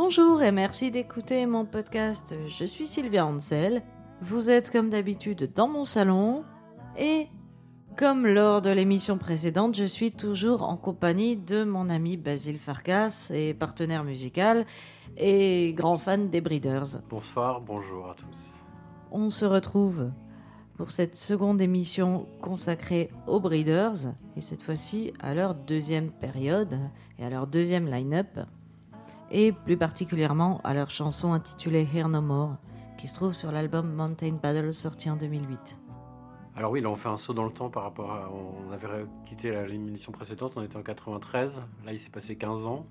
Bonjour et merci d'écouter mon podcast. Je suis Sylvia Ansel. Vous êtes comme d'habitude dans mon salon et comme lors de l'émission précédente, je suis toujours en compagnie de mon ami Basile Farkas et partenaire musical et grand fan des Breeders. Bonsoir, bonjour à tous. On se retrouve pour cette seconde émission consacrée aux Breeders et cette fois-ci à leur deuxième période et à leur deuxième line-up et plus particulièrement à leur chanson intitulée Here No More qui se trouve sur l'album Mountain Paddle sorti en 2008. Alors oui, là on fait un saut dans le temps par rapport à... On avait quitté l'émission précédente, on était en 93, là il s'est passé 15 ans.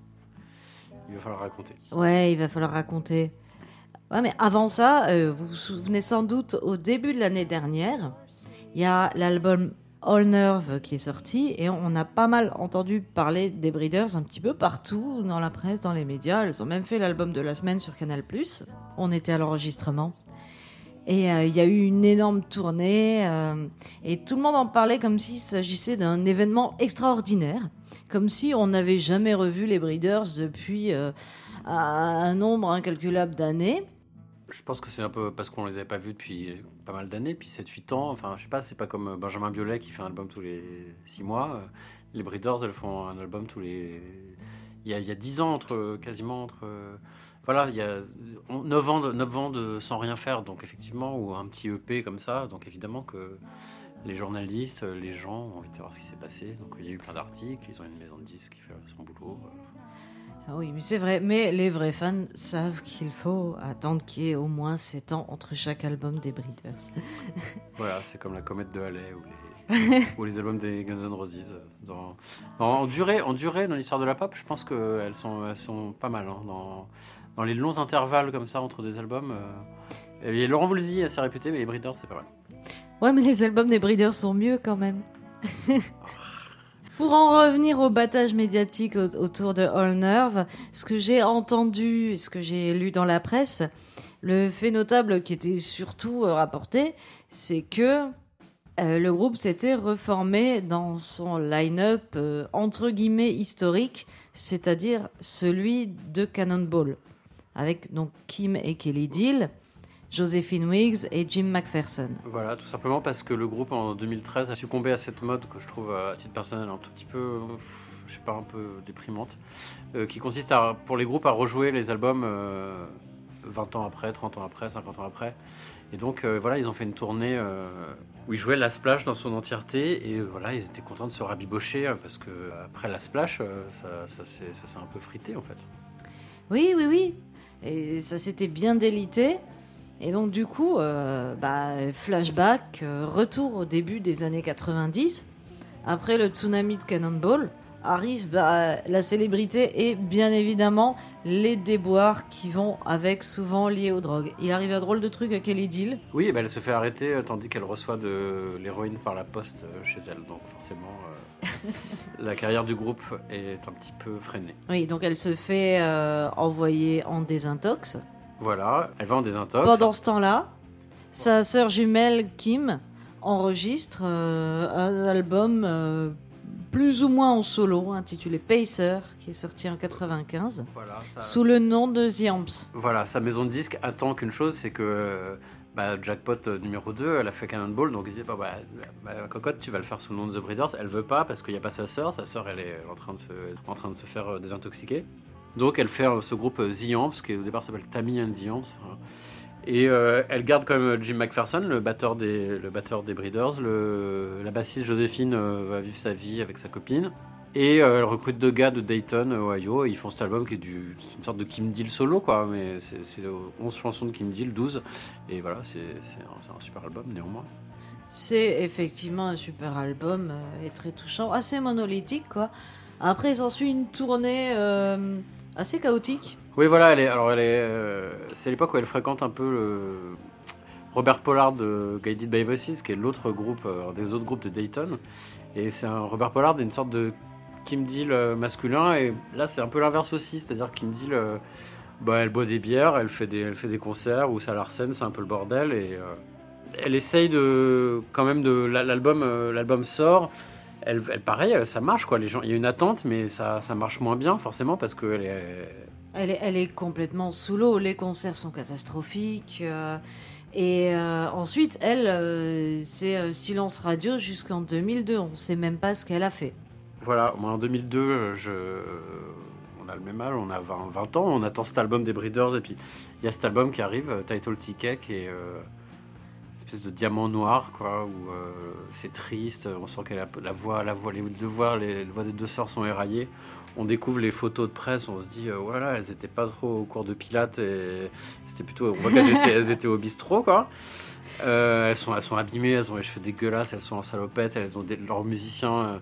Il va falloir raconter. Ouais, il va falloir raconter. Ouais, mais avant ça, euh, vous vous souvenez sans doute, au début de l'année dernière, il y a l'album All Nerve qui est sorti et on a pas mal entendu parler des Breeders un petit peu partout dans la presse, dans les médias. Elles ont même fait l'album de la semaine sur Canal+. On était à l'enregistrement. Et euh, il y a eu une énorme tournée euh, et tout le monde en parlait comme s'il s'agissait d'un événement extraordinaire, comme si on n'avait jamais revu les Breeders depuis euh, un nombre incalculable d'années. Je pense que c'est un peu parce qu'on les avait pas vus depuis pas mal d'années, depuis 7-8 ans. Enfin, je sais pas, c'est pas comme Benjamin Biolay qui fait un album tous les 6 mois. Les Breeders, elles font un album tous les. Il y a, il y a 10 ans, entre, quasiment entre voilà, il y a 9 ans, de, 9 ans de sans rien faire, donc effectivement, ou un petit EP comme ça, donc évidemment que les journalistes, les gens ont envie de savoir ce qui s'est passé. Donc il y a eu plein d'articles, ils ont une maison de disques qui fait son boulot. Ah oui, mais c'est vrai, mais les vrais fans savent qu'il faut attendre qu'il y ait au moins 7 ans entre chaque album des Breeders. voilà, c'est comme la comète de Halley ou les, ou les albums des Guns N' Roses. Dans, en, durée, en durée, dans l'histoire de la pop, je pense qu'elles sont, elles sont pas mal. Hein, dans, dans les longs intervalles comme ça entre des albums. Euh... Et Laurent Voulzy est assez réputé, mais les Breeders, c'est pas mal. Ouais, mais les albums des Breeders sont mieux quand même. Pour en revenir au battage médiatique autour de All Nerve, ce que j'ai entendu, ce que j'ai lu dans la presse, le fait notable qui était surtout euh, rapporté, c'est que euh, le groupe s'était reformé dans son line-up euh, entre guillemets historique, c'est-à-dire celui de Cannonball avec donc Kim et Kelly Deal, Josephine Wiggs et Jim McPherson. Voilà, tout simplement parce que le groupe en 2013 a succombé à cette mode que je trouve à titre personnel un tout petit peu, je sais pas, un peu déprimante, euh, qui consiste à, pour les groupes à rejouer les albums 20 euh, ans après, 30 ans après, 50 ans après. Et donc euh, voilà, ils ont fait une tournée où ils jouaient la splash dans son entièreté et voilà, ils étaient contents de se rabibocher parce que après la splash, ça, ça s'est un peu frité en fait. Oui, oui, oui. Et ça s'était bien délité. Et donc du coup, euh, bah, flashback, euh, retour au début des années 90, après le tsunami de Cannonball, arrive bah, la célébrité et bien évidemment les déboires qui vont avec, souvent liés aux drogues. Il arrive un drôle de truc à Kelly Deal. Oui, bah, elle se fait arrêter euh, tandis qu'elle reçoit de l'héroïne par la poste chez elle, donc forcément la carrière du groupe est un petit peu freinée. Oui, donc elle se fait envoyer en désintox. Voilà, elle va en désintox. Pendant ce temps-là, sa sœur jumelle Kim enregistre euh, un album euh, plus ou moins en solo intitulé Pacer qui est sorti en 95 sous le nom de The Amps. Voilà, sa maison de disques attend qu'une chose, c'est que bah, jackpot euh, numéro 2, elle a fait Cannonball, donc il dit bah, bah, bah, cocotte, tu vas le faire sous le nom de The Breeders. Elle veut pas parce qu'il n'y a pas sa sœur, sa sœur elle est en train de se, en train de se faire euh, désintoxiquer. Donc elle fait euh, ce groupe The Amps, qui au départ s'appelle Tammy and The Amps. Et elle garde quand même Jim McPherson, le batteur des, le batteur des Breeders. La bassiste Joséphine va vivre sa vie avec sa copine. Et euh, elle recrute deux gars de Dayton, Ohio, ils font cet album qui est une sorte de Kim Deal solo, quoi. Mais c'est 11 chansons de Kim Deal, 12. Et voilà, c'est un, super album néanmoins. C'est effectivement un super album euh, et très touchant, assez monolithique, quoi. Après, s'ensuit une tournée euh, assez chaotique. Oui, voilà, elle est, alors est, c'est l'époque où elle fréquente un peu le Robert Pollard de Guided by Voices, qui est l'autre groupe, des autres groupes de Dayton. Et c'est un Robert Pollard, une sorte de Kim Deal euh, masculin. Et là, c'est un peu l'inverse aussi. C'est-à-dire Kim Deal, euh, bah, elle boit des bières, elle fait des, concerts, ou ça la scène, c'est un peu le bordel. Et euh, elle essaye de. Quand même, de l'album l'album sort. Elle, elle, pareil, ça marche quoi. Les gens, il y a une attente, mais ça, ça marche moins bien forcément parce qu'elle est. Elle est, elle est complètement sous l'eau. Les concerts sont catastrophiques. euh, et euh, ensuite, elle, euh, c'est euh, silence radio jusqu'en 2002. On sait même pas ce qu'elle a fait. Voilà, moi en 2002, euh, je... on a le même âge, on a 20, 20 ans, on attend cet album des Breeders, et puis il y a cet album qui arrive, euh, Title Ticket, qui est euh, espèce de diamant noir, quoi, où euh, c'est triste, on sent que la, la voix, la voix, les deux voix, les, les voix des deux sœurs sont éraillées. On découvre les photos de presse, on se dit, euh, voilà, elles étaient pas trop au cours de Pilates, et c'était plutôt, on voit elles étaient au bistrot, quoi. Euh, elles, sont, elles sont abîmées, elles ont les cheveux dégueulasses, elles sont en salopette, elles ont des, leurs musiciens, euh,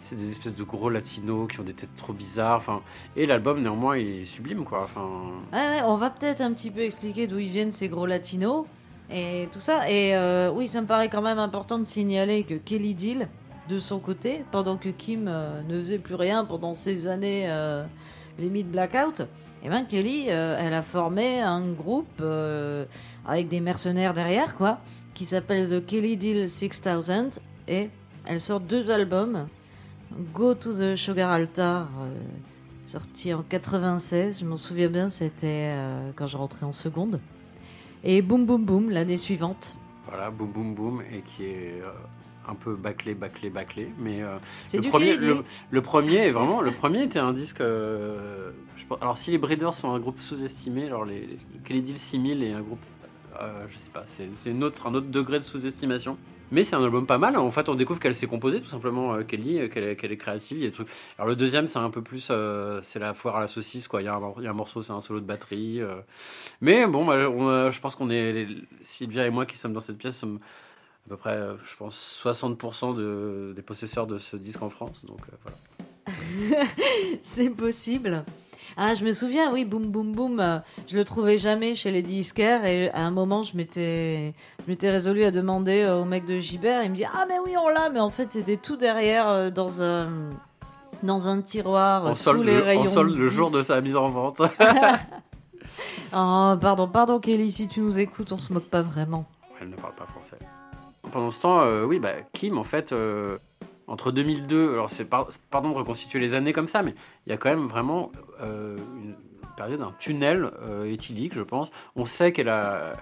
c'est des espèces de gros latinos qui ont des têtes trop bizarres. Enfin, et l'album néanmoins il est sublime quoi. Enfin, Ouais, ouais, on va peut-être un petit peu expliquer d'où ils viennent ces gros latinos et tout ça. Et euh, oui, ça me paraît quand même important de signaler que Kelly Deal, de son côté, pendant que Kim euh, ne faisait plus rien pendant ces années euh, limite blackout, et ben Kelly, euh, elle a formé un groupe avec des mercenaires derrière, quoi, qui s'appelle The Kelly Deal 6000 et elle sort deux albums. Go to the Sugar Altar, sorti en 96, je m'en souviens bien, c'était quand je rentrais en seconde. Et Boom Boom Boom l'année suivante. voilà, boum boum boum, et qui est euh, un peu bâclé, bâclé, bâclé. Mais euh, le du premier, le, le premier est vraiment, le premier était un disque. euh, je pense- alors si les Breeders sont un groupe sous-estimé, alors les, les Kelly Deal 6000 est un groupe, euh, je sais pas, c'est un autre degré de sous-estimation. Mais c'est un album pas mal. En fait, on découvre qu'elle s'est composée tout simplement, euh, euh, qu'elle est, qu'elle est créative. Des trucs. Alors le deuxième, c'est un peu plus, c'est la foire à la saucisse, quoi. Il y a un, morceau, c'est un solo de batterie. Mais bon, bah, je pense qu'on est les- Sylvia et moi qui sommes dans cette pièce sommes à peu près, je pense, 60% de, des possesseurs de ce disque en France. Donc voilà. C'est possible. Ah, je me souviens, oui, Boom Boom Boom, euh, je le trouvais jamais chez les disquaires et à un moment, je m'étais, je m'étais résolu à demander au mec de Gibert. Il me dit Ah, mais oui, on l'a, mais en fait, c'était tout derrière euh, dans un, dans un tiroir En sous solde, les le, rayons. en solde le jour de sa mise en vente. Oh, pardon, pardon, Kelly, si tu nous écoutes, on se moque pas vraiment. Elle ne parle pas français. Pendant ce temps, euh, oui, bah, Kim, en fait, euh, entre 2002, alors c'est par- pardon de reconstituer les années comme ça, mais il y a quand même vraiment euh, une période, un tunnel euh, éthylique, je pense. On sait qu'elle a,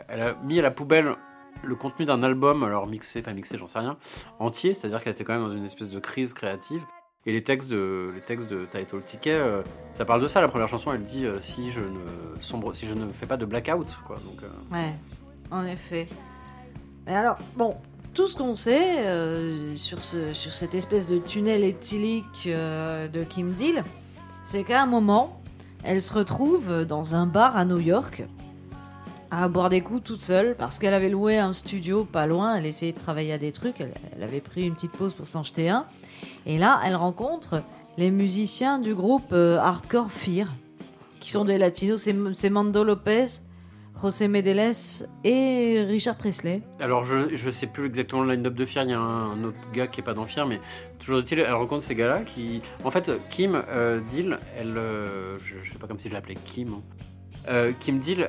mis à la poubelle le contenu d'un album, alors mixé, pas mixé, j'en sais rien, entier, c'est-à-dire qu'elle était quand même dans une espèce de crise créative. Et les textes de, les textes de Title Ticket, euh, ça parle de ça. La première chanson, elle dit euh, si je ne sombre, si je ne fais pas de blackout, quoi. Donc, Ouais, en effet. Mais alors, bon, tout ce qu'on sait euh, sur, ce, sur cette espèce de tunnel éthylique euh, de Kim Deal, c'est qu'à un moment, elle se retrouve dans un bar à New York à boire des coups toute seule parce qu'elle avait loué un studio pas loin. Elle essayait de travailler à des trucs. Elle, avait pris une petite pause pour s'en jeter un. Et là, elle rencontre les musiciens du groupe euh, Hardcore Fear, qui sont des latinos. C'est Mando Lopez, José Medeles et Richard Presley. Alors, je, je sais plus exactement le line-up de Fear, il y a un, autre gars qui est pas dans Fear, mais toujours est-il, elle rencontre ces gars-là qui. En fait, Kim euh, Deal, elle. euh, je, je sais pas comme si je l'appelais Kim. hein. Euh, Kim Deal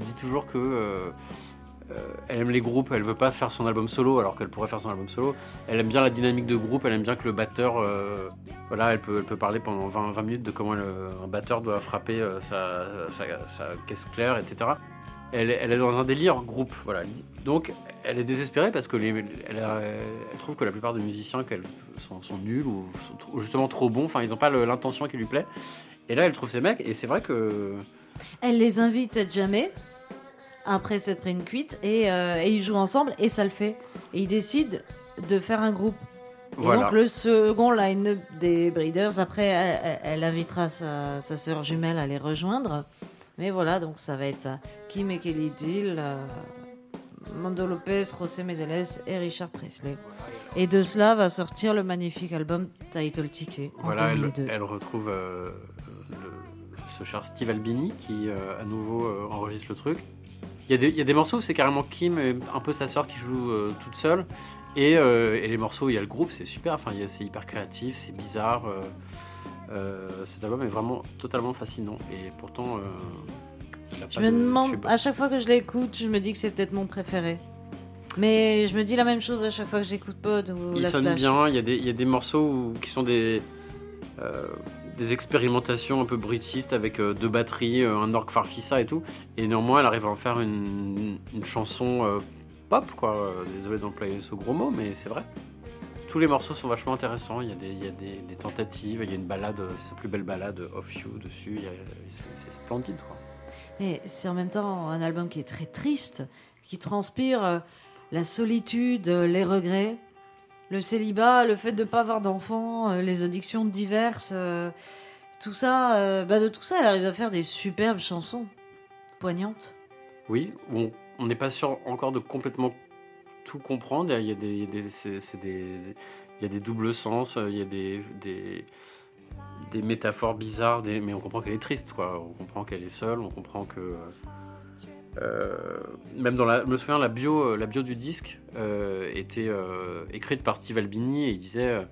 dit toujours que. Euh, elle aime les groupes, elle veut pas faire son album solo alors qu'elle pourrait faire son album solo. Elle aime bien la dynamique de groupe, elle aime bien que le batteur, euh, voilà, elle peut, parler pendant 20, 20 minutes de comment un batteur doit frapper euh, sa, caisse claire, etc. Elle, est- dans un délire groupe, voilà. Donc elle est désespérée parce que les, elle, trouve que la plupart des musiciens qu'elle sont, sont nuls ou, justement trop bons, enfin ils n'ont pas l'intention qui lui plaît. Et là elle trouve ces mecs et c'est vrai que Elle les invite jamais après cette prenne cuite et, euh, et ils jouent ensemble et ça le fait. Et ils décident de faire un groupe. Et Voilà. donc le second line-up des Breeders, après elle, elle- elle invitera sa, sa sœur jumelle à les rejoindre. Mais voilà, donc ça va être ça. Kim et Kelly Deal, euh, Mando Lopez, José Medeles et Richard Presley. Et de cela va sortir le magnifique album Title Ticket en voilà, elle, 2002. elle retrouve euh, le- ce cher Steve Albini qui euh, à nouveau enregistre le truc. Il y, a des, il y a des morceaux où c'est carrément Kim et un peu sa sœur qui joue euh, toute seule. Et, euh, et les morceaux où il y a le groupe, c'est super. Enfin, c'est hyper créatif, c'est bizarre. euh, cet album est vraiment totalement fascinant. Et pourtant, Je me de demande, à chaque fois que je l'écoute, je me dis que c'est peut-être mon préféré. Mais je me dis la même chose à chaque fois que j'écoute Pod ou Il sonne bien, il y, a des, il y a des morceaux où- qui sont des, des expérimentations un peu bruitistes avec deux batteries, un orgue farfissa et tout. Et néanmoins, elle arrive à en faire une, chanson pop, quoi. Désolé d'employer ce gros mot, mais c'est vrai tous les morceaux sont vachement intéressants. Il y a des, des, tentatives, il y a une balade, sa plus belle balade, Off You, dessus. C'est splendide. Quoi. Et c'est en même temps un album qui est très triste, qui transpire euh, la solitude, euh, les regrets, le célibat, le fait de ne pas avoir d'enfants, euh, les addictions diverses. Tout ça, bah de tout ça, elle arrive à faire des superbes chansons, poignantes. Oui, on n'est pas sûr encore de complètement tout comprendre. Il y a des, il y a des doubles sens, il y a des, des, des métaphores bizarres, mais on comprend qu'elle est triste, quoi. On comprend qu'elle est seule, on comprend que. Euh, même dans la, je souviens, la bio, du disque euh, était euh, écrite par Steve Albini et il disait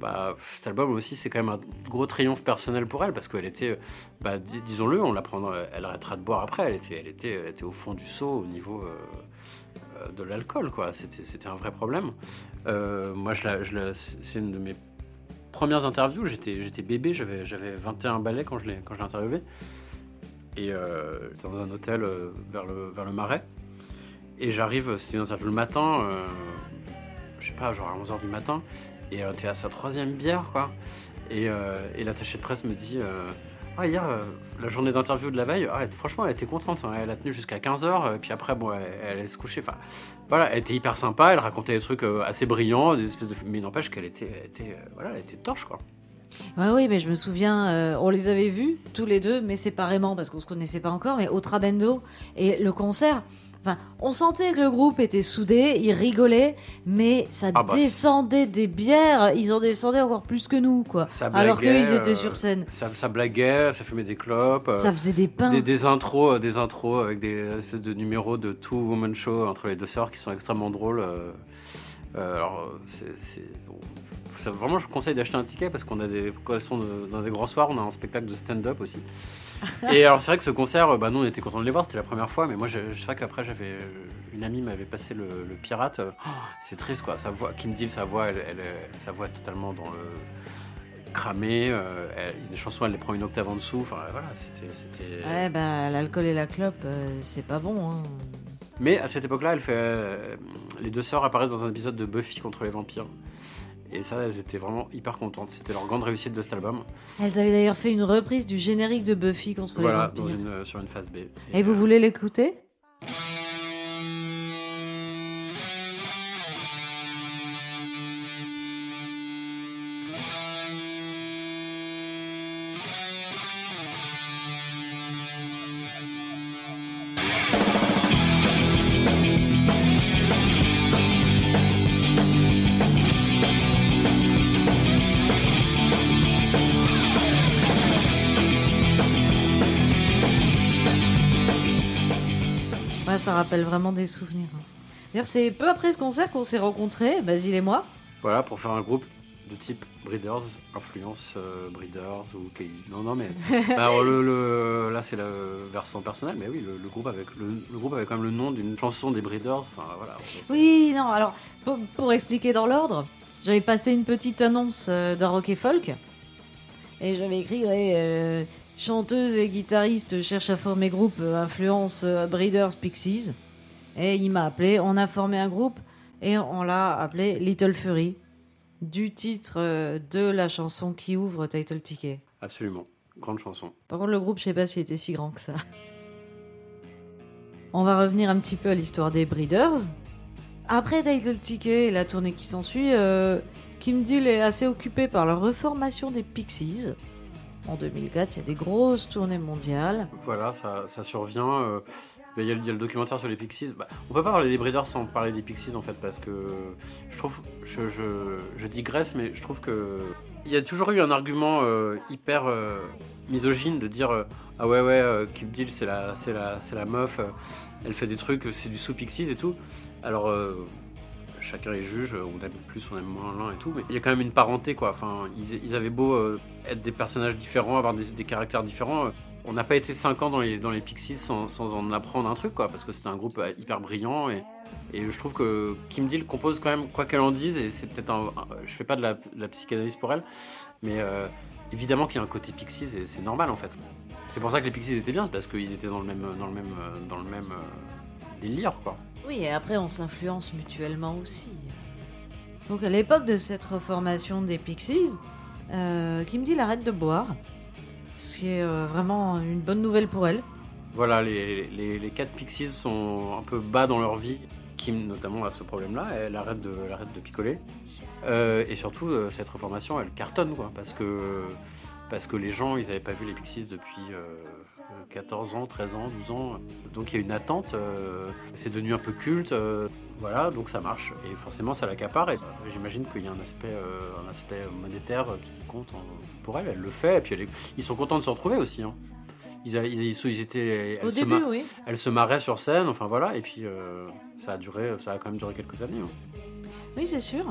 bah, cet album aussi, c'est quand même un gros triomphe personnel pour elle parce qu'elle était, bah, disons-le, on la prendra, elle arrêtera de boire après. Elle était, elle était, était au fond du seau au niveau euh, de l'alcool, quoi. C'était un vrai problème. Euh, moi, je, je c'est une de mes premières interviews. J'étais bébé, j'avais 21 balais quand je l'ai interviewé. Et euh, dans un hôtel euh, vers, le, vers le Marais. Et j'arrive, c'était une interview le matin, je sais pas, genre à 11h du matin. Et t'es à sa troisième bière, quoi. Et, et l'attaché de presse me dit ah, hier, euh, la journée d'interview de la veille, ah, franchement, elle était contente. Hein. Elle a tenu jusqu'à 15h, et puis après, bon, elle, allait se coucher. Enfin, voilà, elle était hyper sympa, elle racontait des trucs euh, assez brillants, des espèces de. Mais n'empêche qu'elle était, était, euh, voilà, elle était torche, quoi. Ouais, oui, mais je me souviens, on les avait vus tous les deux, mais séparément parce qu'on se connaissait pas encore, mais au Trabendo et le concert on sentait que le groupe était soudé, ils rigolaient, mais ça ah bah, descendait des bières, ils en descendaient encore plus que nous, quoi. Alors qu'ils étaient sur euh, scène. Ça, blaguait, ça fumait des clopes. Ça faisait des pains. Des, intros, euh, des intros avec des espèces de numéros de two woman show entre les deux sœurs qui sont extrêmement drôles. Euh, alors, c'est vraiment, je vous conseille d'acheter un ticket parce qu'on a des, sont dans des grands soirs, on a un spectacle de stand-up aussi. et alors, c'est vrai que ce concert, bah, nous, on était contents de les voir, c'était la première fois, mais moi, je, sais qu'après, j'avais une amie m'avait passé le, pirate. Oh, c'est triste, quoi. Sa voix, Kim Deal, sa voix, elle, sa voix est totalement dans le cramé. Euh, les chansons, elle les prend une octave en dessous. Enfin, voilà, c'était. Ouais, bah, l'alcool et la clope, euh, c'est pas bon. Hein. Mais à cette époque-là, elle fait, euh, les deux sœurs apparaissent dans un épisode de Buffy contre les vampires. Et ça, elles étaient vraiment hyper contentes. C'était leur grande réussite de cet album. Elles avaient d'ailleurs fait une reprise du générique de Buffy contre les vampires. Voilà, sur une phase B. Et, vous voulez l'écouter? Ça rappelle vraiment des souvenirs. Hein. D'ailleurs, c'est peu après ce concert qu'on s'est rencontrés, Basile et moi. Voilà, pour faire un groupe de type Breeders, influence euh, Breeders ou KI. Non, non, mais bah, le, là c'est le versant personnel, mais oui, le, groupe avec le, groupe avait quand même le nom d'une chanson des Breeders. Enfin, voilà, oui, non, alors pour, expliquer dans l'ordre, j'avais passé une petite annonce euh, d'un rock et folk et j'avais écrit euh, chanteuse et guitariste cherche à former groupe euh, influence euh, Breeders Pixies. Et il m'a appelé, on a formé un groupe et on l'a appelé Little Fury, du titre euh, de la chanson qui ouvre Title Ticket. Absolument, grande chanson. Par contre, le groupe, je sais pas s'il était si grand que ça. On va revenir un petit peu à l'histoire des Breeders. Après Title Ticket et la tournée qui s'ensuit, Kim Deal est assez occupé par la reformation des Pixies en 2004. Il y a des grosses tournées mondiales. Voilà, ça, ça survient. Euh, il y, a, le documentaire sur les Pixies. Bah, on peut pas parler des Breeders sans parler des Pixies en fait, parce que je trouve, je, je, digresse, mais je trouve que il y a toujours eu un argument euh, hyper euh, misogyne de dire ah ouais ouais Kim Deal c'est la c'est la c'est la meuf, elle fait des trucs, c'est du sous Pixies et tout. Alors chacun les juge, on aime plus, on aime moins l'un et tout, mais il y a quand même une parenté quoi. Enfin, ils, avaient beau euh, être des personnages différents, avoir des, caractères différents. Euh, on n'a pas été 5 ans dans les, Pixies sans, en apprendre un truc quoi, parce que c'était un groupe euh, hyper brillant et, je trouve que Kim Deal compose quand même, quoi qu'elle en dise, et c'est peut-être un, Je fais pas de la, psychanalyse pour elle, Mais euh, évidemment qu'il y a un côté Pixies et c'est normal en fait. C'est pour ça que les Pixies étaient bien, c'est parce qu'ils étaient dans le même, dans le même, euh, dans le même euh, délire quoi. Oui, et après on s'influence mutuellement aussi. Donc à l'époque de cette reformation des Pixies, euh, Kim Deal arrête de boire, ce qui est euh, vraiment une bonne nouvelle pour elle. Voilà, les, les, quatre Pixies sont un peu bas dans leur vie. Kim notamment a ce problème-là, elle arrête de, arrête de picoler. Euh, et surtout, euh, cette reformation, elle cartonne, quoi, parce que, parce que les gens, ils n'avaient pas vu les Pixies depuis euh, 14 ans, 13 ans, 12 ans. Donc il y a une attente, euh, c'est devenu un peu culte, euh, voilà, donc ça marche. Et forcément, ça l'accapare, et j'imagine qu'il y a un aspect, euh, un aspect monétaire qui compte pour elle, elle le fait, et puis est- ils sont contents de se retrouver aussi. hein. Ils, étaient, Au début, mar- oui. elle se marrait sur scène, enfin voilà, et puis euh, ça a duré, ça a quand même duré quelques années. hein. Oui, c'est sûr.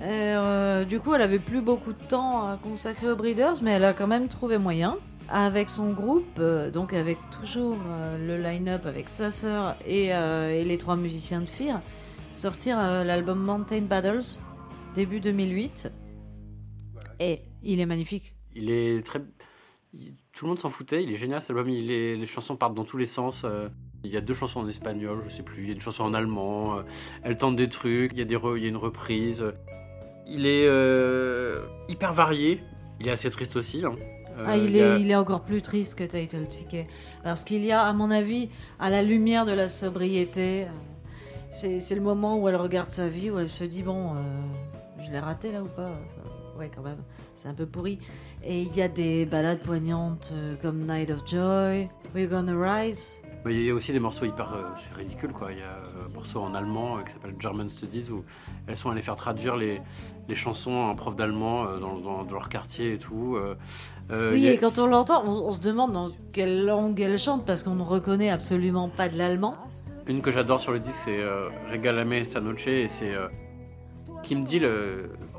Et, euh, du coup, elle avait plus beaucoup de temps à consacrer aux Breeders, mais elle a quand même trouvé moyen. Avec son groupe, euh, donc avec toujours euh, le line-up avec sa sœur et, et les trois musiciens de Fear, sortir l'album Mountain Battles début 2008. Et il est magnifique. Il est très. Tout le monde s'en foutait, il est génial cet album, il est... les chansons partent dans tous les sens. Il y a deux chansons en espagnol, je sais plus, il y a une chanson en allemand, euh, elle tente des trucs, il y a, des re- il y a une reprise. Il est euh, hyper varié, il est assez triste aussi. hein. Euh, Ah, il, a- est, il est encore plus triste que Title Ticket. Parce qu'il y a, à mon avis, à la lumière de la sobriété, c'est c'est le moment où elle regarde sa vie, où elle se dit Bon, euh, je l'ai raté là ou pas? Enfin, Ouais, quand même, c'est un peu pourri. Et il y a des balades poignantes comme Night of Joy, We're Gonna Rise. Mais il y a aussi des morceaux hyper. euh, c'est ridicule quoi. Il y a euh, un morceau en allemand euh, qui s'appelle German Studies où elles sont allées faire traduire les, les chansons à un prof d'allemand euh, dans, dans- dans leur quartier et tout. oui, a- et quand on l'entend, on, on se demande dans quelle langue elle chante parce qu'on ne reconnaît absolument pas de l'allemand. Une que j'adore sur le disque, c'est Regalame esta noche, et c'est Kim Deal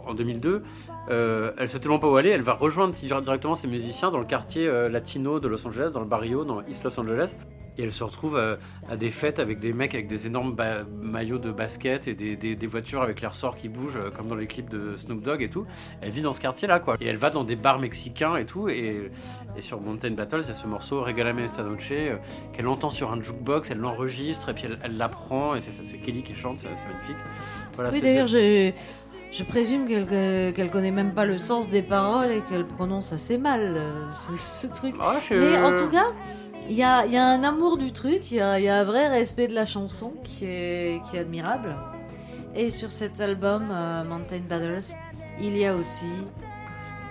en 2002. Euh, elle sait tellement pas où aller, elle va rejoindre directement ses musiciens dans le quartier euh, latino de Los Angeles, dans le barrio, dans East Los Angeles. Et elle se retrouve euh, à des fêtes avec des mecs avec des énormes maillots de basket et des, des- des voitures avec les ressorts qui bougent, euh, comme dans les clips de Snoop Dogg et tout. Elle vit dans ce quartier-là, quoi. Et elle va dans des bars mexicains et tout. Et, et sur Mountain Battles, il y a ce morceau Regalame esta noche euh, qu'elle entend sur un jukebox, elle l'enregistre et puis elle elle l'apprend. Et c'est c'est Kelly qui chante, c'est c'est magnifique. Voilà, Oui, c'est- d'ailleurs, c'est- je, je présume qu'elle qu'elle connaît même pas le sens des paroles et qu'elle prononce assez mal ce, ce truc. Ah, je- Mais en tout cas, il y a, un amour du truc, il y a, un vrai respect de la chanson qui est, admirable. Et sur cet album, euh, Mountain Battles, il y a aussi.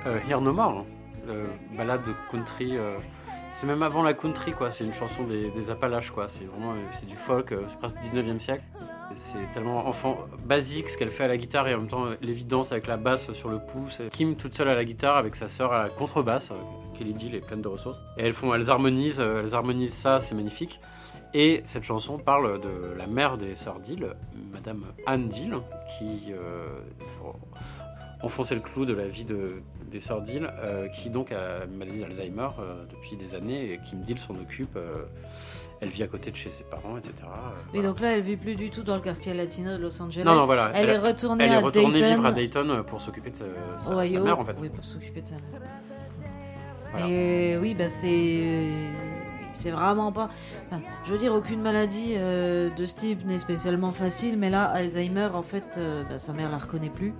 Euh, Here No More. Euh, balade de country. c'est même avant la country, quoi. C'est une chanson des, Appalaches, quoi. C'est vraiment euh, c'est du folk, euh, c'est presque 19e siècle. C'est tellement enfant basique ce qu'elle fait à la guitare et en même temps l'évidence avec la basse sur le pouce. Kim toute seule à la guitare avec sa sœur à la contrebasse. Kelly Deal est pleine de ressources. Et elles font, elles harmonisent, euh, elles harmonisent ça, c'est magnifique. Et cette chanson parle de la mère des sœurs Deal, Madame Anne Deal, qui euh, enfoncer le clou de la vie de, des sœurs Deal, euh, qui donc a une maladie d'Alzheimer euh, depuis des années et Kim Deal s'en occupe. elle vit à côté de chez ses parents, etc. voilà. donc là, elle vit plus du tout dans le quartier latino de Los Angeles. non, non, voilà. Elle, est retournée elle est à retournée Dayton, vivre à Dayton pour s'occuper de sa, sa- mère, en fait. Oui, pour s'occuper de sa mère. Voilà. Et oui, bah c'est. C'est vraiment pas. enfin, je veux dire, aucune maladie euh, de ce type n'est spécialement facile, mais là, Alzheimer, en fait, euh, bah, sa mère la reconnaît plus.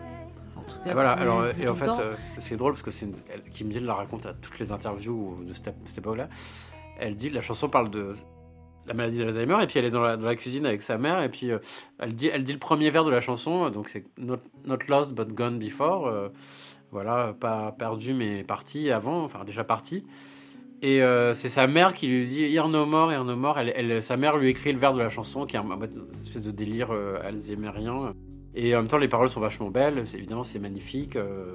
En tout cas, Et voilà, alors, et en fait, euh, c'est drôle parce que c'est une- elle- Kim Deal la raconte à toutes les interviews de cette, cette époque-là. Elle dit, la chanson parle de la maladie d'Alzheimer, et puis elle est dans la, dans la cuisine avec sa mère, et puis elle, dit, elle dit le premier vers de la chanson, donc c'est not, not lost but gone before, voilà, pas perdu mais parti avant, enfin déjà parti. Et euh, c'est sa mère qui lui dit Here no more, here no more. Elle, elle- sa mère lui écrit le vers de la chanson, qui est un- une espèce de délire euh, alzheimerien. Et en même temps, les paroles sont vachement belles, évidemment, c'est magnifique. euh.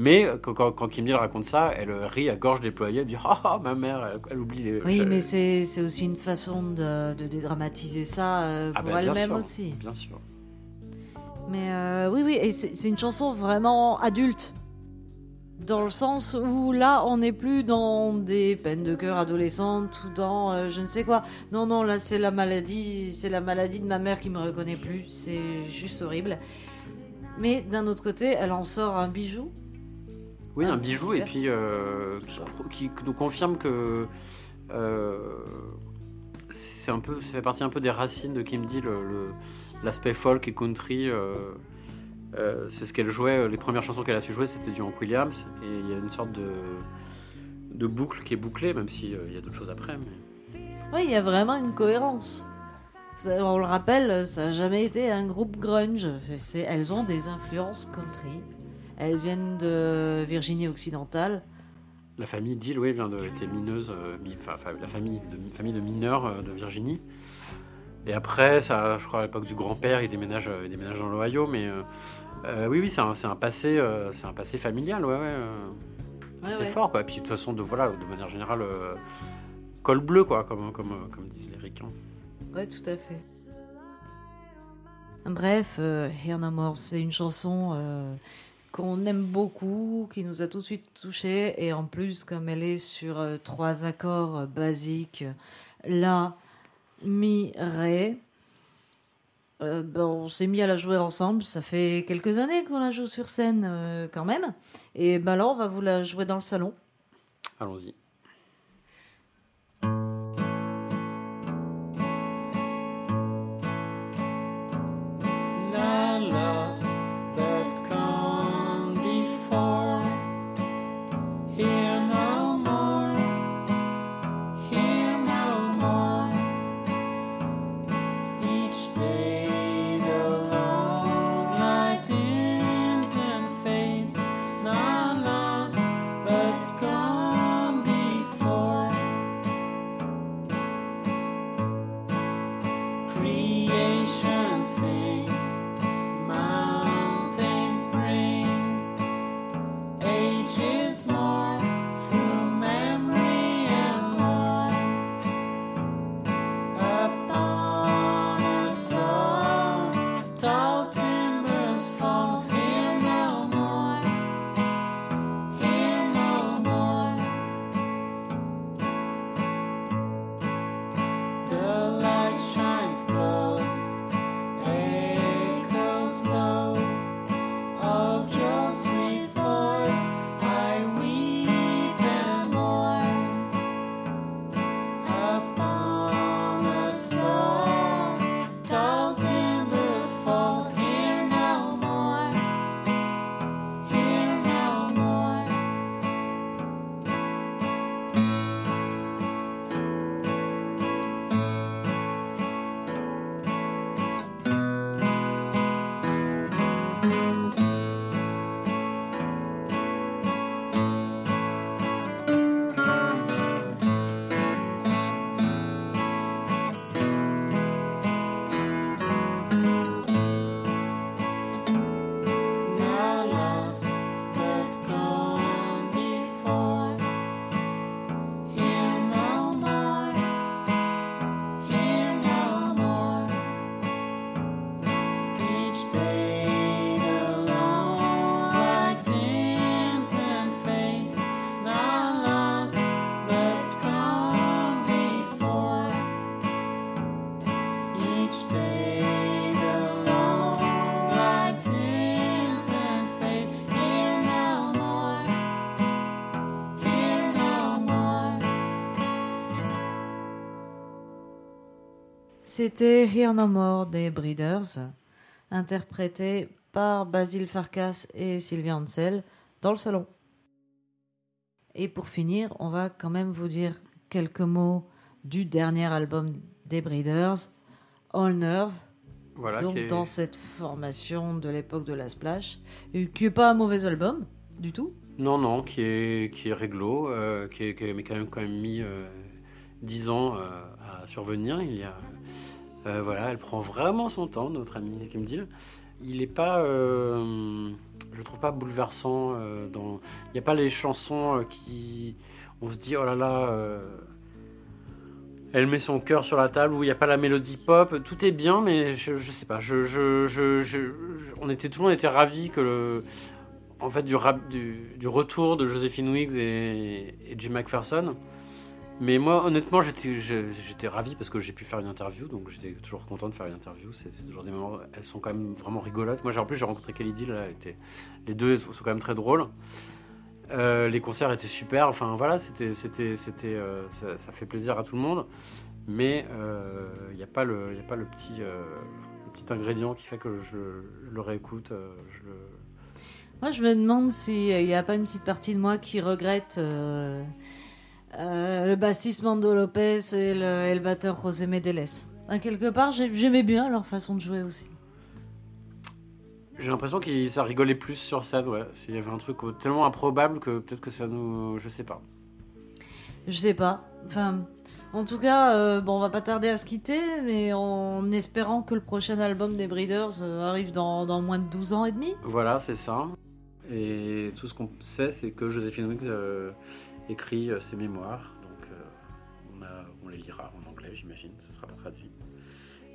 Mais quand, quand, quand Kim Deal raconte ça, elle euh, rit à gorge déployée, elle dit Ah, ah, ma mère, elle, elle oublie les. Oui, mais c'est aussi une façon de, de dédramatiser ça Ah pour bah, bien elle-même aussi. Bien sûr. Mais euh, oui, oui, et c'est une chanson vraiment adulte. Dans le sens où là, on n'est plus dans des peines de cœur adolescentes ou dans euh, je ne sais quoi. Non, non, là, c'est la maladie, c'est la maladie de ma mère qui me reconnaît plus. C'est juste horrible. Mais d'un autre côté, elle en sort un bijou. Oui, Ah, un bijou, et puis euh, qui, qui nous confirme que euh, c'est un peu, ça fait partie un peu des racines de Kim le- l'aspect folk et country. euh, euh, c'est ce qu'elle jouait, les premières chansons qu'elle a su jouer, c'était du Hank Williams, et il y a une sorte de, de boucle qui est bouclée, même s'il y a d'autres choses après. Oui, il y a vraiment une cohérence. On le rappelle, ça n'a jamais été un groupe grunge. Elles ont des influences country. Elles viennent de Virginie occidentale. La famille Deal, oui, vient de, était mineuse, euh, enfin, la famille de, famille de mineurs euh, de Virginie. Et après, ça, je crois à l'époque du grand-père, il déménage, euh, il déménage dans l'Ohio, mais euh, oui, oui, c'est un, c'est un passé, euh, c'est un passé familial, ouais, ouais, euh, ouais. fort, quoi. Et puis de toute façon, de voilà, de manière générale, col bleu, quoi, comme, comme, comme disent les ricains. Ouais, tout à fait. Bref, Here No More, c'est une chanson qu'on aime beaucoup, qui nous a tout de suite touchés. Et en plus, comme elle est sur euh, trois accords euh, basiques, La, Mi, Ré, ben, on s'est mis à la jouer ensemble. Ça fait quelques années qu'on la joue sur scène quand même. Et ben là, on va vous la jouer dans le salon. Allons-y. C'était Here No More des Breeders, interprété par Basile Farkas et Sylvia Ansel dans le salon. Et pour finir, on va quand même vous dire quelques mots du dernier album des Breeders, All Nerve, Voilà, donc est- dans cette formation de l'époque de la Splash, qui n'est pas un mauvais album du tout. Non, non, qui est, qui est réglo, euh, qui, est, qui est- mais quand même, quand même mis euh, 10 ans euh, à survenir. Il y a, euh, voilà, elle prend vraiment son temps, notre ami Kim Deal. Il est pas, euh, je trouve pas bouleversant. euh, il n'y a pas les chansons euh, qui, on se dit oh là là. elle met son cœur sur la table où il n'y a pas la mélodie pop. Tout est bien, mais je, je sais pas. On était, tout le monde était ravi que le, en fait, du retour de Joséphine Wiggs et, et Jim McPherson. Mais moi, honnêtement, j'étais j'étais ravi parce que j'ai pu faire une interview, donc j'étais toujours content de faire une interview. C'est toujours des moments, elles sont quand même vraiment rigolotes. Moi, en plus, j'ai rencontré Deal, là, les deux sont quand même très drôles. Euh, les concerts étaient super. Enfin voilà, c'était, c'était, c'était, euh, ça, fait plaisir à tout le monde. Mais il n'y a pas le, a pas le petit, euh, le petit ingrédient qui fait que je, le réécoute. euh, je. Moi, je me demande s'il n'y a pas une petite partie de moi qui regrette euh, euh, le bassiste Mando Lopez et le, et le batteur José Medeles. À quelque part, j'ai- j'aimais bien leur façon de jouer aussi. J'ai l'impression que ça rigolait plus sur scène. Ouais. S'il y avait un truc tellement improbable que peut-être que ça nous, je sais pas. Je sais pas. Enfin, en tout cas, euh, bon, on va pas tarder à se quitter, mais en espérant que le prochain album des Breeders euh, arrive dans, dans moins de 12 ans et demi. Voilà, c'est ça. Et tout ce qu'on sait, c'est que Joséphine Wiggs euh, écrit euh, ses mémoires. Donc, euh, on, a- on les lira en anglais, j'imagine. Ça sera pas traduit.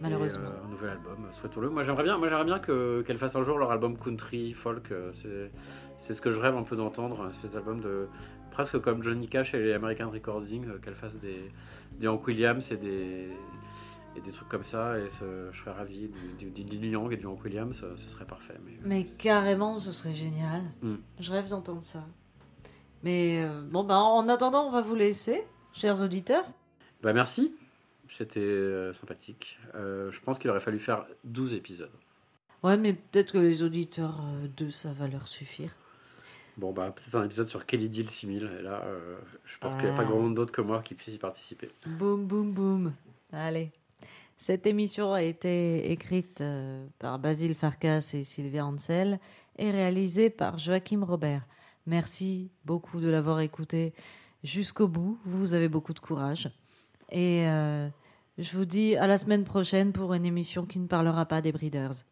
Malheureusement. Et, euh, un nouvel album, souhaitons-le. Moi, j'aimerais bien, moi, j'aimerais bien que, qu'elle fasse un jour leur album country, folk. c'est, c'est ce que je rêve un peu d'entendre, un espèce d'album de presque comme Johnny Cash et les American Recording, euh, qu'elle fasse des, des Hank Williams et des et des trucs comme ça. Et ce- je serais ravi du, du, et du Hank Williams, ce serait parfait. Mais, Mais carrément, ce serait génial. Mm. Je rêve d'entendre ça. Mais euh, bon, bah, en attendant, on va vous laisser, chers auditeurs. Bah merci, c'était euh, sympathique. Euh, je pense qu'il aurait fallu faire 12 épisodes. Ouais, mais peut-être que les auditeurs deux, ça va leur suffire. Bon, bah peut-être un épisode sur Kelly Deal 6000. Et là, je pense qu'il n'y a pas Ah. grand monde d'autre que moi qui puisse y participer. Boum, boum, boum. Allez. Cette émission a été écrite par Basile Farkas et Sylvia Ansel et réalisée par Joachim Robert. Merci beaucoup de l'avoir écouté jusqu'au bout. Vous avez beaucoup de courage. Et euh, je vous dis à la semaine prochaine pour une émission qui ne parlera pas des Breeders.